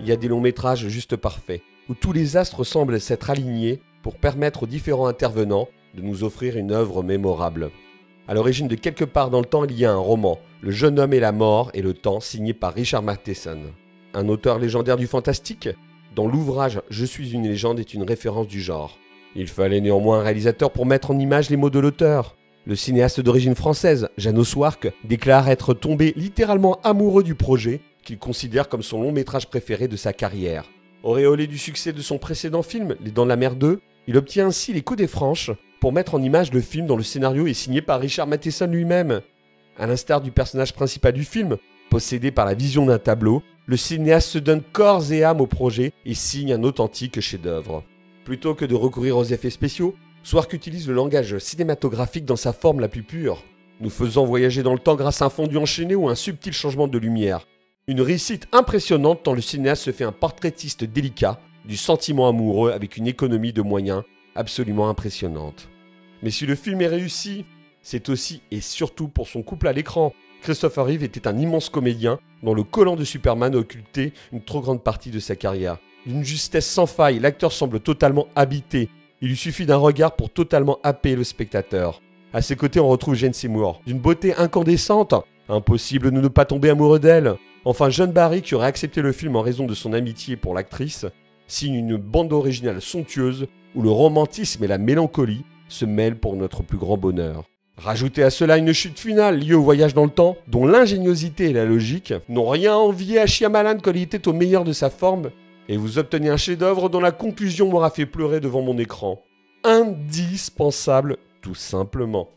il y a des longs métrages juste parfaits, où tous les astres semblent s'être alignés pour permettre aux différents intervenants de nous offrir une œuvre mémorable. À l'origine de Quelque part dans le temps, il y a un roman, Le jeune homme et la mort et le temps, signé par Richard Matheson. Un auteur légendaire du fantastique, dont l'ouvrage Je suis une légende est une référence du genre. Il fallait néanmoins un réalisateur pour mettre en image les mots de l'auteur. Le cinéaste d'origine française, Jeannot Swark, déclare être tombé littéralement amoureux du projet qu'il considère comme son long métrage préféré de sa carrière. Auréolé du succès de son précédent film, Les Dents de la Mer 2, il obtient ainsi les coups des franches pour mettre en image le film dont le scénario est signé par Richard Matheson lui-même. À l'instar du personnage principal du film, possédé par la vision d'un tableau, le cinéaste se donne corps et âme au projet et signe un authentique chef-d'œuvre. Plutôt que de recourir aux effets spéciaux, Swark utilise le langage cinématographique dans sa forme la plus pure, nous faisant voyager dans le temps grâce à un fondu enchaîné ou un subtil changement de lumière. Une réussite impressionnante tant le cinéaste se fait un portraitiste délicat du sentiment amoureux avec une économie de moyens absolument impressionnante. Mais si le film est réussi, c'est aussi et surtout pour son couple à l'écran. Christopher Reeve était un immense comédien dont le collant de Superman a occulté une trop grande partie de sa carrière. D'une justesse sans faille, l'acteur semble totalement habité. Il lui suffit d'un regard pour totalement happer le spectateur. À ses côtés, on retrouve Jane Seymour, d'une beauté incandescente. Impossible de ne pas tomber amoureux d'elle. Enfin, John Barry, qui aurait accepté le film en raison de son amitié pour l'actrice, signe une bande originale somptueuse où le romantisme et la mélancolie se mêlent pour notre plus grand bonheur. Rajoutez à cela une chute finale liée au voyage dans le temps, dont l'ingéniosité et la logique n'ont rien envié à Shyamalan quand il était au meilleur de sa forme, et vous obtenez un chef-d'œuvre dont la conclusion m'aura fait pleurer devant mon écran. Indispensable, tout simplement.